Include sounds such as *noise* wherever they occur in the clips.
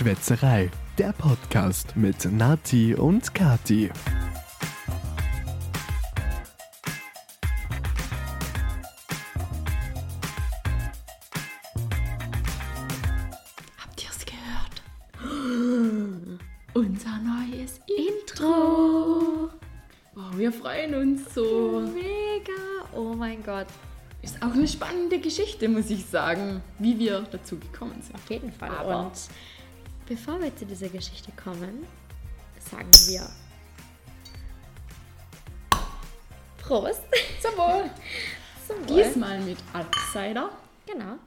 Schwätzerei, der Podcast mit Nati und Kati. Habt ihr es gehört? Unser neues Intro. Wow, wir freuen uns so. Mega! Oh mein Gott. Ist auch eine spannende Geschichte, muss ich sagen, wie wir dazu gekommen sind. Auf jeden Fall. Aber- Und bevor wir zu dieser Geschichte kommen, sagen wir Prost! Zum Wohl. Zum Wohl. Diesmal mit Alpcider. Genau.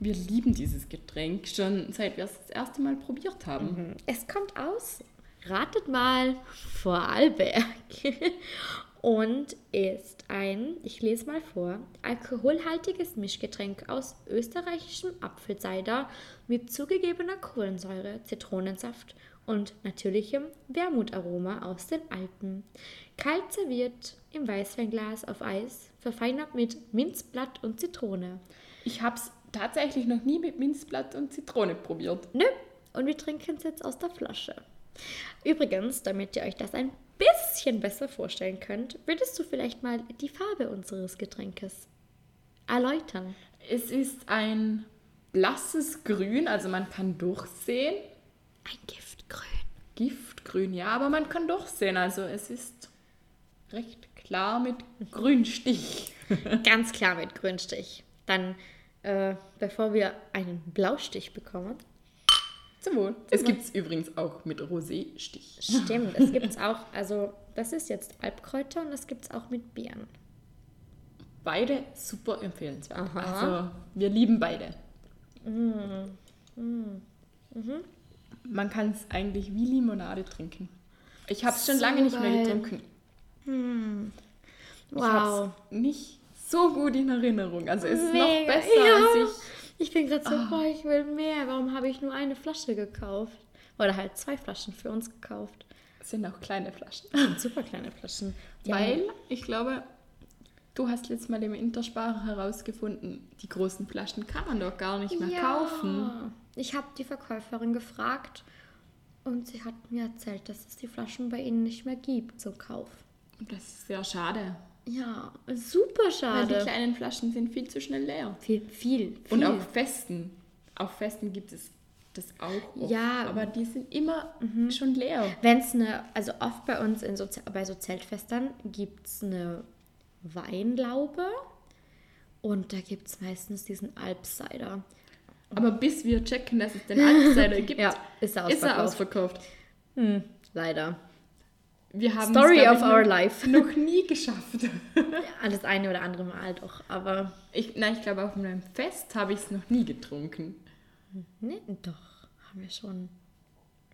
Wir lieben dieses Getränk schon seit wir es das erste Mal probiert haben. Es kommt aus, ratet mal, Vorarlberg. Und ist ein, ich lese mal vor, alkoholhaltiges Mischgetränk aus österreichischem Apfelcider mit zugegebener Kohlensäure, Zitronensaft und natürlichem Wermutaroma aus den Alpen. Kalt serviert im Weißweinglas auf Eis, verfeinert mit Minzblatt und Zitrone. Ich habe es tatsächlich noch nie mit Minzblatt und Zitrone probiert. Nö, und wir trinken es jetzt aus der Flasche. Übrigens, damit ihr euch das ein bisschen besser vorstellen könnt, würdest du vielleicht mal die Farbe unseres Getränkes erläutern? Es ist ein blasses Grün, also man kann durchsehen. Ein Giftgrün. Giftgrün, ja, aber man kann durchsehen. Also es ist recht klar mit Grünstich. *laughs* Ganz klar mit Grünstich. Dann, äh, bevor wir einen Blaustich bekommen, Zum Wohl. Es gibt es übrigens auch mit Roséstich. stimmt, es gibt es auch, also das ist jetzt Alpkräuter und das gibt es auch mit Beeren. Beide super empfehlenswert. Aha. Also wir lieben beide. Mm. Man kann es eigentlich wie Limonade trinken. Ich habe es schon So lange nicht mehr getrunken. Ich Wow. habe es nicht so gut in Erinnerung. Also es ist noch Mega, besser ja. als ich. Ich bin gerade so, Ah. boah, ich will mehr. Warum habe ich nur eine Flasche gekauft? Oder halt zwei Flaschen für uns gekauft. Es sind auch kleine Flaschen. Super kleine Flaschen. Die Weil ich glaube, du hast letztes Mal im Intersparer herausgefunden, die großen Flaschen kann man doch gar nicht mehr ja. kaufen. Ich habe die Verkäuferin gefragt und sie hat mir erzählt, dass es die Flaschen bei ihnen nicht mehr gibt zum Kauf. Und das ist sehr schade. Ja, super Weil die schade. kleinen Flaschen sind viel zu schnell leer. Viel, viel, viel. Und auf Festen. Auf Festen gibt es das auch. Oft, Ja. Aber die sind immer schon leer. Wenn es eine, also oft bei uns in so, bei so Zeltfestern gibt es eine Weinlaube und da gibt es meistens diesen Alpcider. Aber bis wir checken, dass es den Alpcider *laughs* gibt, Ja, ist er ist er ausverkauft. ausverkauft. Leider. Wir haben Story es, of our noch, life. noch nie geschafft. *laughs* Alles eine oder andere Mal doch, aber Ich, nein, ich glaube, auf meinem Fest habe ich es noch nie getrunken. ne, doch, haben wir schon.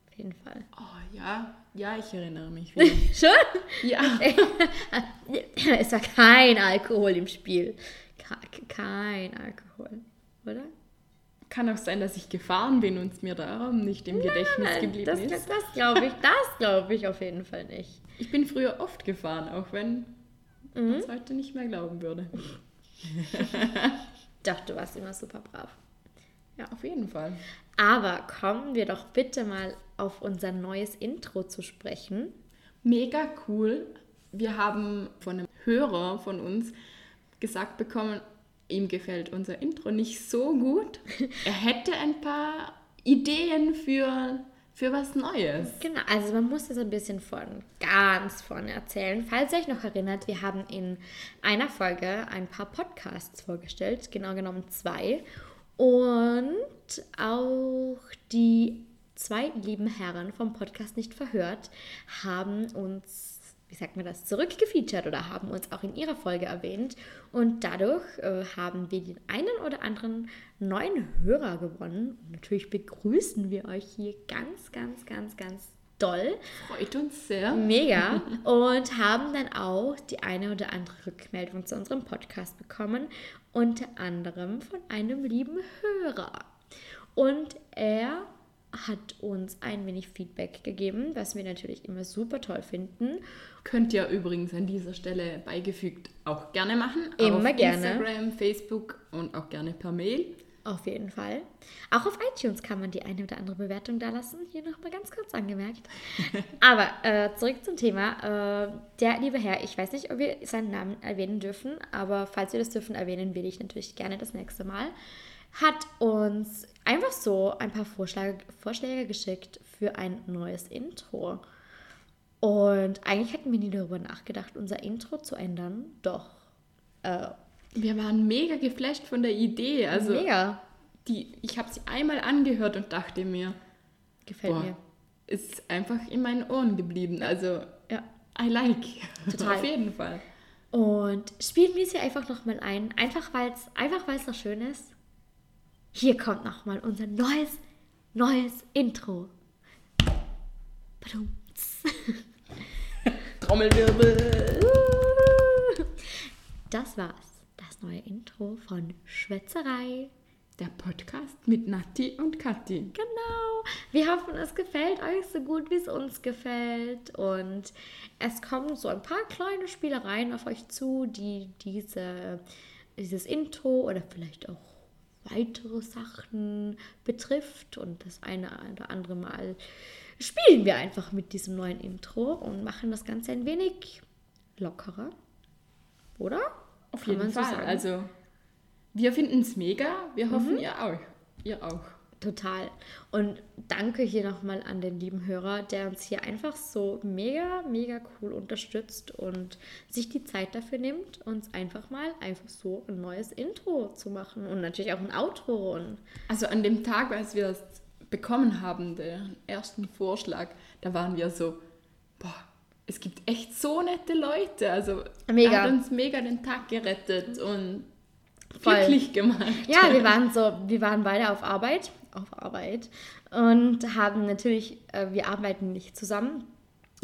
Auf jeden Fall. Oh ja, ja, ich erinnere mich *laughs* wieder. Schon? ja. *laughs* es war kein Alkohol im Spiel. Ke- Kein Alkohol, oder? Kann auch sein, dass ich gefahren bin und es mir darum nicht im Gedächtnis geblieben das ist. das glaube ich, das glaube ich auf jeden Fall nicht. Ich bin früher oft gefahren, auch wenn Mhm. man es heute nicht mehr glauben würde. *laughs* Doch, du warst immer super brav. Ja, auf jeden Fall. Aber kommen wir doch bitte mal auf unser neues Intro zu sprechen. Mega cool. Wir haben von einem Hörer von uns gesagt bekommen, ihm gefällt unser Intro nicht so gut. Er hätte ein paar Ideen für, für was Neues. Genau, also man muss das ein bisschen von ganz vorne erzählen. Falls ihr euch noch erinnert, wir haben in einer Folge ein paar Podcasts vorgestellt, genau genommen zwei. Und auch die zwei lieben Herren vom Podcast nicht verhört haben uns, wie sagt man das, zurückgefeatured oder haben uns auch in ihrer Folge erwähnt. Und dadurch äh, haben wir den einen oder anderen neuen Hörer gewonnen. Und natürlich begrüßen wir euch hier ganz, ganz, ganz, ganz doll. Freut uns sehr. Mega. *laughs* Und haben dann auch die eine oder andere Rückmeldung zu unserem Podcast bekommen. Unter anderem von einem lieben Hörer. Und er hat uns ein wenig Feedback gegeben, was wir natürlich immer super toll finden. Könnt ihr übrigens an dieser Stelle beigefügt auch gerne machen. Immer auf gerne. Instagram, Facebook und auch gerne per Mail. Auf jeden Fall. Auch auf iTunes kann man die eine oder andere Bewertung da lassen. Hier nochmal ganz kurz angemerkt. *laughs* Aber äh, zurück zum Thema. Äh, der liebe Herr, ich weiß nicht, ob wir seinen Namen erwähnen dürfen, aber falls wir das dürfen, erwähnen will ich natürlich gerne das nächste Mal. Hat uns einfach so ein paar Vorschläge, Vorschläge geschickt für ein neues Intro. Und eigentlich hätten wir nie darüber nachgedacht, unser Intro zu ändern. Doch. Äh, Wir waren mega geflasht von der Idee. Also mega. Die, ich habe sie einmal angehört und dachte mir, Gefällt boah, mir. ist einfach in meinen Ohren geblieben. Also Ja. I like. Total. Auf jeden Fall. Und spielen wir sie einfach nochmal ein. Einfach weil es einfach weil's noch schön ist. Hier kommt nochmal unser neues, neues Intro. *laughs* Trommelwirbel. Das war's. Das neue Intro von Schwätzerei. Der Podcast mit Nati und Kathi. Genau. Wir hoffen, es gefällt euch so gut, wie es uns gefällt. Und es kommen so ein paar kleine Spielereien auf euch zu, die diese, dieses Intro oder vielleicht auch weitere Sachen betrifft. Und das eine oder andere Mal spielen wir einfach mit diesem neuen Intro und machen das Ganze ein wenig lockerer. Oder? Auf Kann jeden so Fall. sagen. also, wir finden es mega. Wir Mhm. hoffen, ihr auch. Ihr auch. Total. Und danke hier nochmal an den lieben Hörer, der uns hier einfach so mega, mega cool unterstützt und sich die Zeit dafür nimmt, uns einfach mal einfach so ein neues Intro zu machen und natürlich auch ein Outro. Und Also an dem Tag, als wir es bekommen haben, den ersten Vorschlag, da waren wir so, boah, es gibt echt so nette Leute. Also Mega. er hat uns mega den Tag gerettet und Voll. glücklich gemacht. ja, wir waren so, wir waren beide auf Arbeit, auf Arbeit und haben natürlich, äh, wir arbeiten nicht zusammen,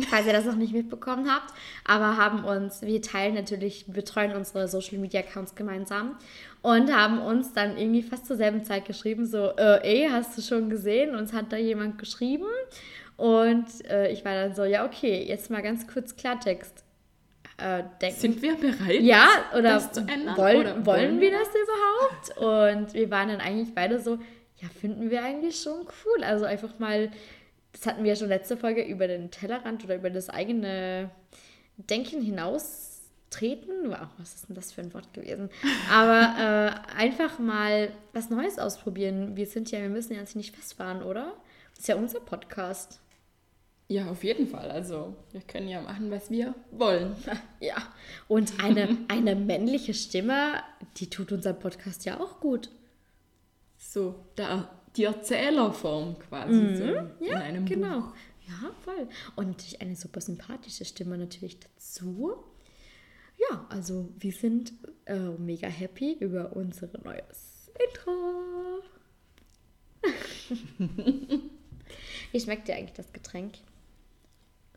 falls ihr das noch nicht mitbekommen habt, aber haben uns, wir teilen natürlich, betreuen unsere Social Media Accounts gemeinsam und haben uns dann irgendwie fast zur selben Zeit geschrieben, so, äh, ey, hast du schon gesehen? Uns hat da jemand geschrieben und äh, ich war dann so, ja, okay, jetzt mal ganz kurz Klartext. Äh. Sind wir bereit? Ja, oder das zu ändern? wollen, Oder wollen wir das überhaupt? Und wir waren dann eigentlich beide so, ja, finden wir eigentlich schon cool. Also einfach mal, das hatten wir ja schon letzte Folge über den Tellerrand oder über das eigene Denken hinaus treten. Wow, was ist denn das für ein Wort gewesen? Aber äh, einfach mal was Neues ausprobieren. Wir sind ja, wir müssen ja uns nicht festfahren, oder? Das ist ja unser Podcast. Ja, auf jeden Fall. Also wir können ja machen, was wir wollen. *laughs* Ja, und eine, *laughs* eine männliche Stimme, die tut unserem Podcast ja auch gut. So, da, die Erzählerform quasi. so in Ja, einem genau. Buch. Ja, voll. Und natürlich eine super sympathische Stimme natürlich dazu. Ja, also wir sind äh, mega happy über unser neues Intro. *laughs* Wie schmeckt dir eigentlich das Getränk?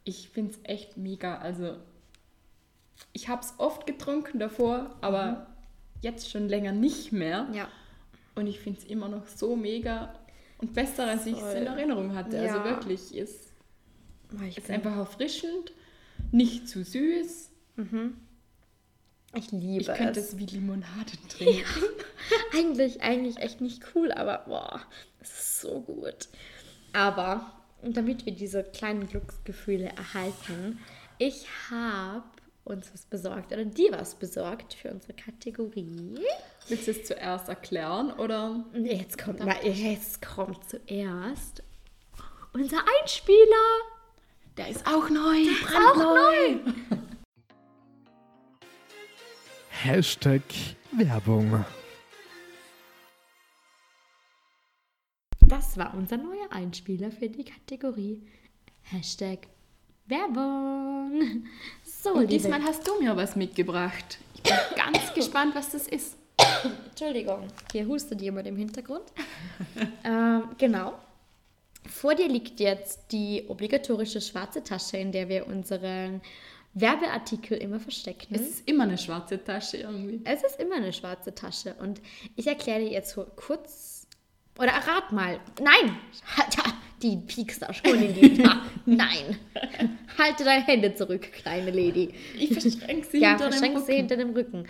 Ich finde es echt mega. Also, ich habe es oft getrunken davor, aber jetzt schon länger nicht mehr. Ja. Und ich finde es immer noch so mega und besser, als ich es in Erinnerung hatte. Ja. Also wirklich, ist, Ich, ist einfach erfrischend, nicht zu süß. ich liebe Ich könnte es. es wie Limonade *laughs* trinken. Eigentlich, eigentlich echt nicht cool, aber boah, es ist so gut. Aber damit wir diese kleinen Glücksgefühle erhalten, ich habe uns was besorgt oder dir was besorgt für unsere Kategorie. Willst du es zuerst erklären oder? Jetzt kommt, na, jetzt kommt zuerst unser Einspieler. Der ist auch neu. Auch neu. *laughs* Hashtag Werbung. Das war unser neuer Einspieler für die Kategorie Hashtag Werbung. So, Und liebe diesmal hast du mir was mitgebracht. Ich bin *coughs* ganz gespannt, was das ist. Entschuldigung, hier hustet jemand im Hintergrund. *laughs* ähm, genau. Vor dir liegt jetzt die obligatorische schwarze Tasche, in der wir unseren Werbeartikel immer verstecken. Es ist immer eine schwarze Tasche irgendwie. Es ist immer eine schwarze Tasche und ich erkläre dir jetzt so kurz oder rat mal. Nein, *laughs* die piekst da schon in die. Ah, *laughs* Nein, halte deine Hände zurück, kleine Lady. Ich verschränke sie Ja, hinter dem verschränk Rücken. sie hinter dem Rücken.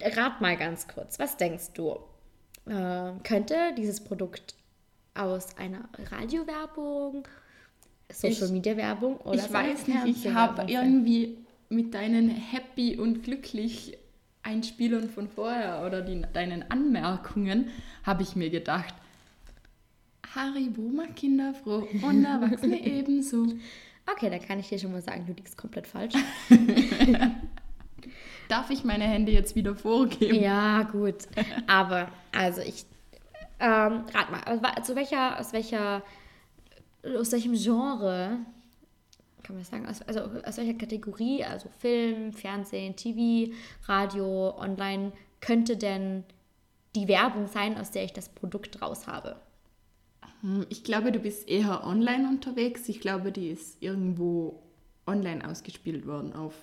Rat mal ganz kurz, was denkst du? äh, könnte dieses Produkt aus einer Radiowerbung, Social Media Werbung oder ich weiß nicht, ich habe irgendwie mit deinen happy und glücklich Einspielern von vorher oder die, deinen Anmerkungen, habe ich mir gedacht, Haribo macht Kinder froh und Erwachsene *laughs* ebenso. Okay, da kann ich dir schon mal sagen, du liegst komplett falsch. *laughs* Darf ich meine Hände jetzt wieder vorgeben? ja, gut. Aber, also ich, ähm, rat mal, zu welcher, aus welcher, aus welchem Genre, kann man das sagen, aus, also aus welcher Kategorie, also Film, Fernsehen, TV, Radio, Online, könnte denn die Werbung sein, aus der ich das Produkt raus habe? Hm, Ich glaube, du bist eher online unterwegs. Ich glaube, die ist irgendwo online ausgespielt worden auf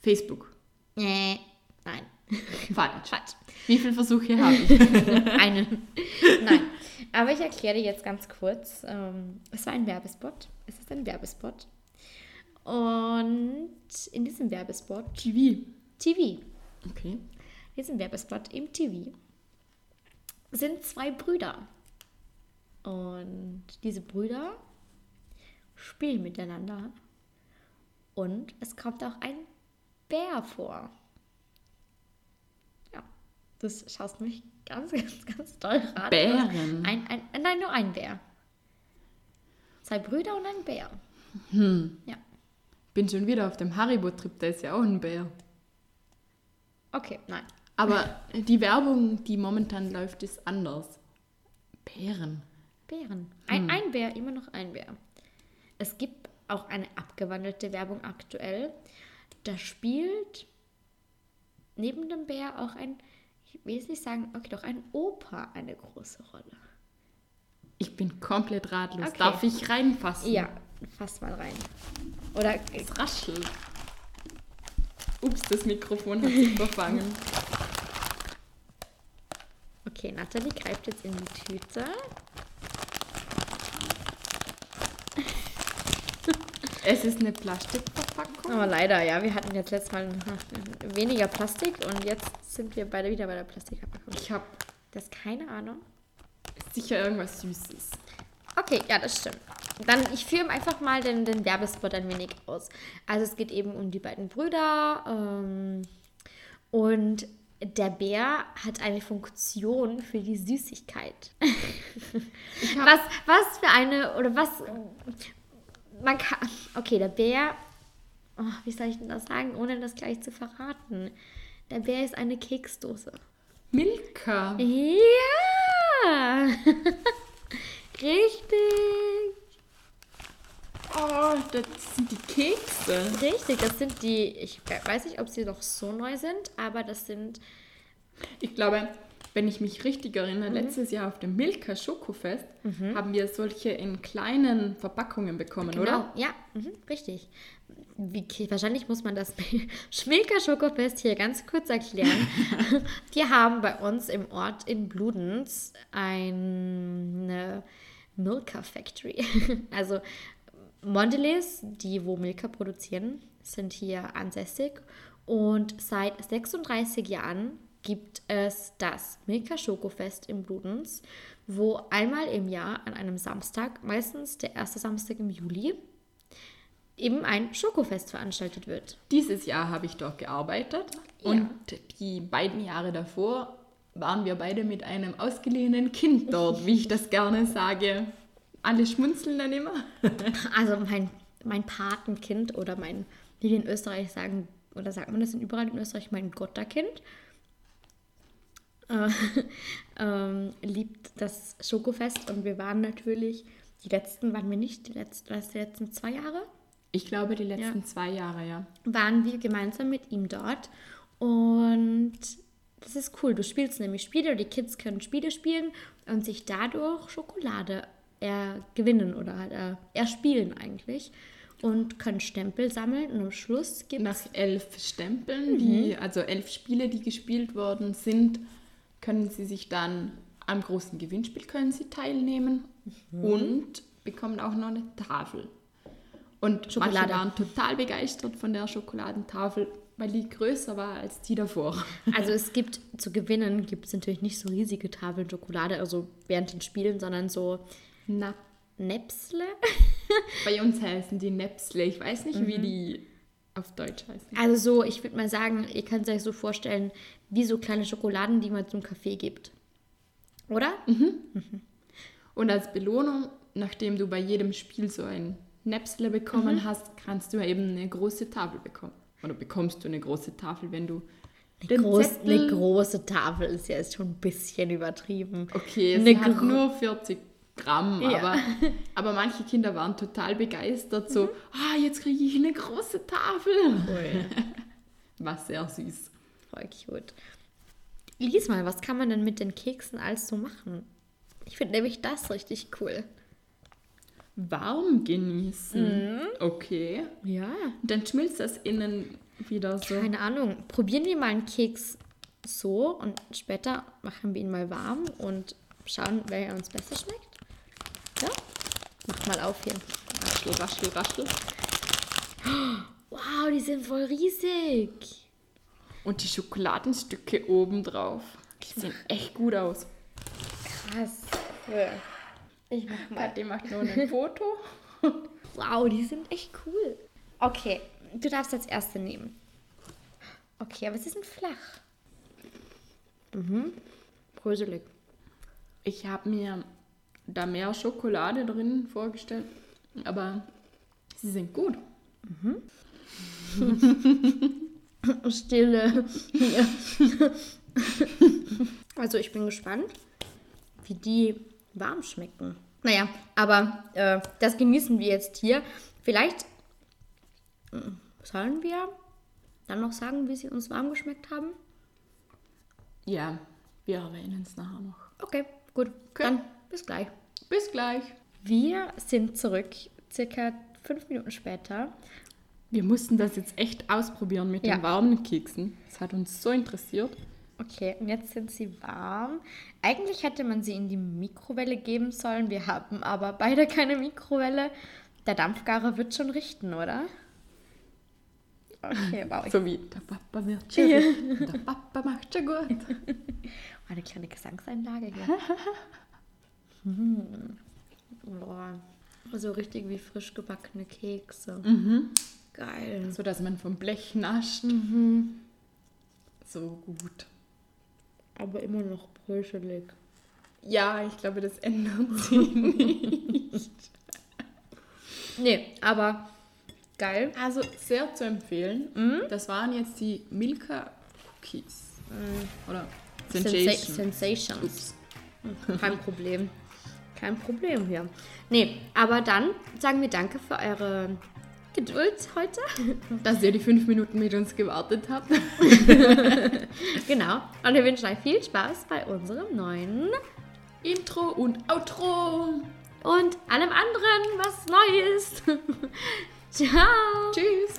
Facebook. Nee, nein. Falsch. Falsch. Wie viele Versuche habe ich? *laughs* Einen. Nein. Aber ich erkläre dir jetzt ganz kurz. Ähm, es war ein Werbespot. Es ist ein Werbespot. Und in diesem Werbespot, TV. TV, Okay. in diesem Werbespot im TV sind zwei Brüder. Und diese Brüder spielen miteinander. Und es kommt auch ein Bär vor. Ja, das schaust mich ganz, *laughs* ganz, ganz doll ratlos. Bären? Ein, ein, nein, nur ein Bär. Zwei Brüder und ein Bär. Ja, Bin schon wieder auf dem Haribo-Trip, da ist ja auch ein Bär. okay, nein. Aber die Werbung, die momentan läuft, ist anders. Bären. Bären. Ein, ein Bär, immer noch ein Bär. Es gibt auch eine abgewandelte Werbung aktuell. Da spielt neben dem Bär auch ein, ich will jetzt nicht sagen, okay, doch ein Opa eine große Rolle. Ich bin komplett ratlos. Okay. Darf ich reinfassen? Ja, fass mal rein. Oder Es raschelt. Ups, das Mikrofon hat sich *laughs* verfangen. Okay, Nathalie greift jetzt in die Tüte. Es ist eine Plastikverpackung. Oh, leider, ja. Wir hatten jetzt letztes Mal weniger Plastik und jetzt sind wir beide wieder bei der Plastikverpackung. Ich habe Das ist keine Ahnung. sicher irgendwas Süßes. Okay, ja, das stimmt. Dann, ich führe einfach mal den, den Werbespot ein wenig aus. Also es geht eben um die beiden Brüder ähm, und der Bär hat eine Funktion für die Süßigkeit. was, was für eine, oder was, man kann, okay, der Bär, oh, wie soll ich denn das sagen, ohne das gleich zu verraten? Der Bär ist eine Keksdose. Milka. Ja! *laughs* Richtig! Oh, das sind die Kekse. Richtig, das sind die, ich weiß nicht, ob sie noch so neu sind, aber das sind, Ich glaube, wenn ich mich richtig erinnere, letztes Jahr auf dem Milka Schokofest haben wir solche in kleinen Verpackungen bekommen, genau, oder? ja, mhm, richtig. Wie, wahrscheinlich muss man das *laughs* Schmilker Schokofest hier ganz kurz erklären. *laughs* Wir haben bei uns im Ort in Bludenz eine Milka Factory. *laughs* Also Mondelez, die wo Milka produzieren, sind hier ansässig und seit 36 Jahren gibt es das Milka Schokofest in Bludenz, wo einmal im Jahr an einem Samstag, meistens der erste Samstag im Juli, eben ein Schokofest veranstaltet wird. Dieses Jahr habe ich dort gearbeitet Ja. und die beiden Jahre davor waren wir beide mit einem ausgeliehenen Kind dort, wie ich das gerne sage. Alle schmunzeln dann immer. *laughs* Also mein, mein Patenkind oder mein, wie wir in Österreich sagen, oder sagt man das in überall in Österreich, mein Gotterkind, äh, *laughs* ähm, liebt das Schokofest und wir waren natürlich, die letzten, waren wir nicht, die letzten, was, die letzten zwei Jahre, Ich glaube, die letzten Ja. zwei Jahre, ja. waren wir gemeinsam mit ihm dort und das ist cool. Du spielst nämlich Spiele, die Kids können Spiele spielen und sich dadurch Schokolade gewinnen oder halt erspielen eigentlich und können Stempel sammeln und am Schluss gibt Nach es elf Stempeln, die, also elf Spiele, die gespielt worden sind, können sie sich dann am großen Gewinnspiel können sie teilnehmen und bekommen auch noch eine Tafel. Und Schokolade. manche waren total begeistert von der Schokoladentafel, weil die größer war als die davor. *laughs* Also es gibt zu gewinnen gibt es natürlich nicht so riesige Tafeln Schokolade, also während den Spielen, sondern so Na, Näpsle. bei uns heißen die Näpsle. Ich weiß nicht, wie die auf Deutsch heißen. Also so, ich würde mal sagen, ihr könnt es euch so vorstellen, wie so kleine Schokoladen, die man zum Kaffee gibt. Oder? Und als Belohnung, nachdem du bei jedem Spiel so ein Näpsle bekommen hast, kannst du ja eben eine große Tafel bekommen. Oder bekommst du eine große Tafel, wenn du Eine, groß, eine große Tafel ist ja jetzt schon ein bisschen übertrieben. Okay, Eine sie hat nur 40 Gramm, Ja. aber, aber manche Kinder waren total begeistert, so, ah, jetzt kriege ich eine große Tafel. *laughs* War sehr süß. Voll cute. Lies mal, was kann man denn mit den Keksen alles so machen? Ich finde nämlich das richtig cool. Warm genießen. Okay. Ja. Und dann schmilzt das innen wieder so. Keine Ahnung. Probieren wir mal einen Keks so und später machen wir ihn mal warm und schauen, wer uns besser schmeckt. Mach mal auf hier. Raschel, raschel, raschel. Wow, die sind voll riesig. Und die Schokoladenstücke oben drauf. Die sehen echt gut aus. Krass. Ich mach mal. Kathi macht nur ein *laughs* Foto. Wow, die sind echt cool. Okay, du darfst als erste nehmen. Okay, aber sie sind flach. Mhm. Bröselig. Ich habe mir da mehr Schokolade drin vorgestellt, aber sie sind gut. *laughs* Stille. Hier. also ich bin gespannt, wie die warm schmecken. Naja, aber äh, das genießen wir jetzt hier. Vielleicht äh, sollen wir dann noch sagen, wie sie uns warm geschmeckt haben? Ja, wir erwähnen es nachher noch. Okay, gut. Dann bis gleich. Bis gleich. Wir sind zurück, circa fünf Minuten später. Wir mussten das jetzt echt ausprobieren mit Ja. den warmen Keksen. Das hat uns so interessiert. Okay, und jetzt sind sie warm. Eigentlich hätte man sie in die Mikrowelle geben sollen. Wir haben aber beide keine Mikrowelle. Der Dampfgarer wird schon richten, oder? Okay, wow. So wie, der Papa wird schon. gut. Der Papa macht schon gut. *laughs* eine kleine Gesangseinlage hier. *laughs* Hm. Boah. So richtig wie frisch gebackene Kekse. Geil. So, dass man vom Blech nascht. So gut. Aber immer noch bröselig. Ja, ich glaube, das ändert *laughs* sich nicht. Nee, aber geil. Also sehr zu empfehlen. Mhm. Das waren jetzt die Milka Cookies. Oder Sensa Sensation. Sensations. Ups. Kein Problem. Kein Problem hier. Nee, aber dann sagen wir danke für eure Geduld heute. *laughs* Dass ihr die fünf Minuten mit uns gewartet habt. *laughs* genau. Und wir wünschen euch viel Spaß bei unserem neuen Intro und Outro. und allem anderen, was neu ist. *laughs* Ciao. Tschüss.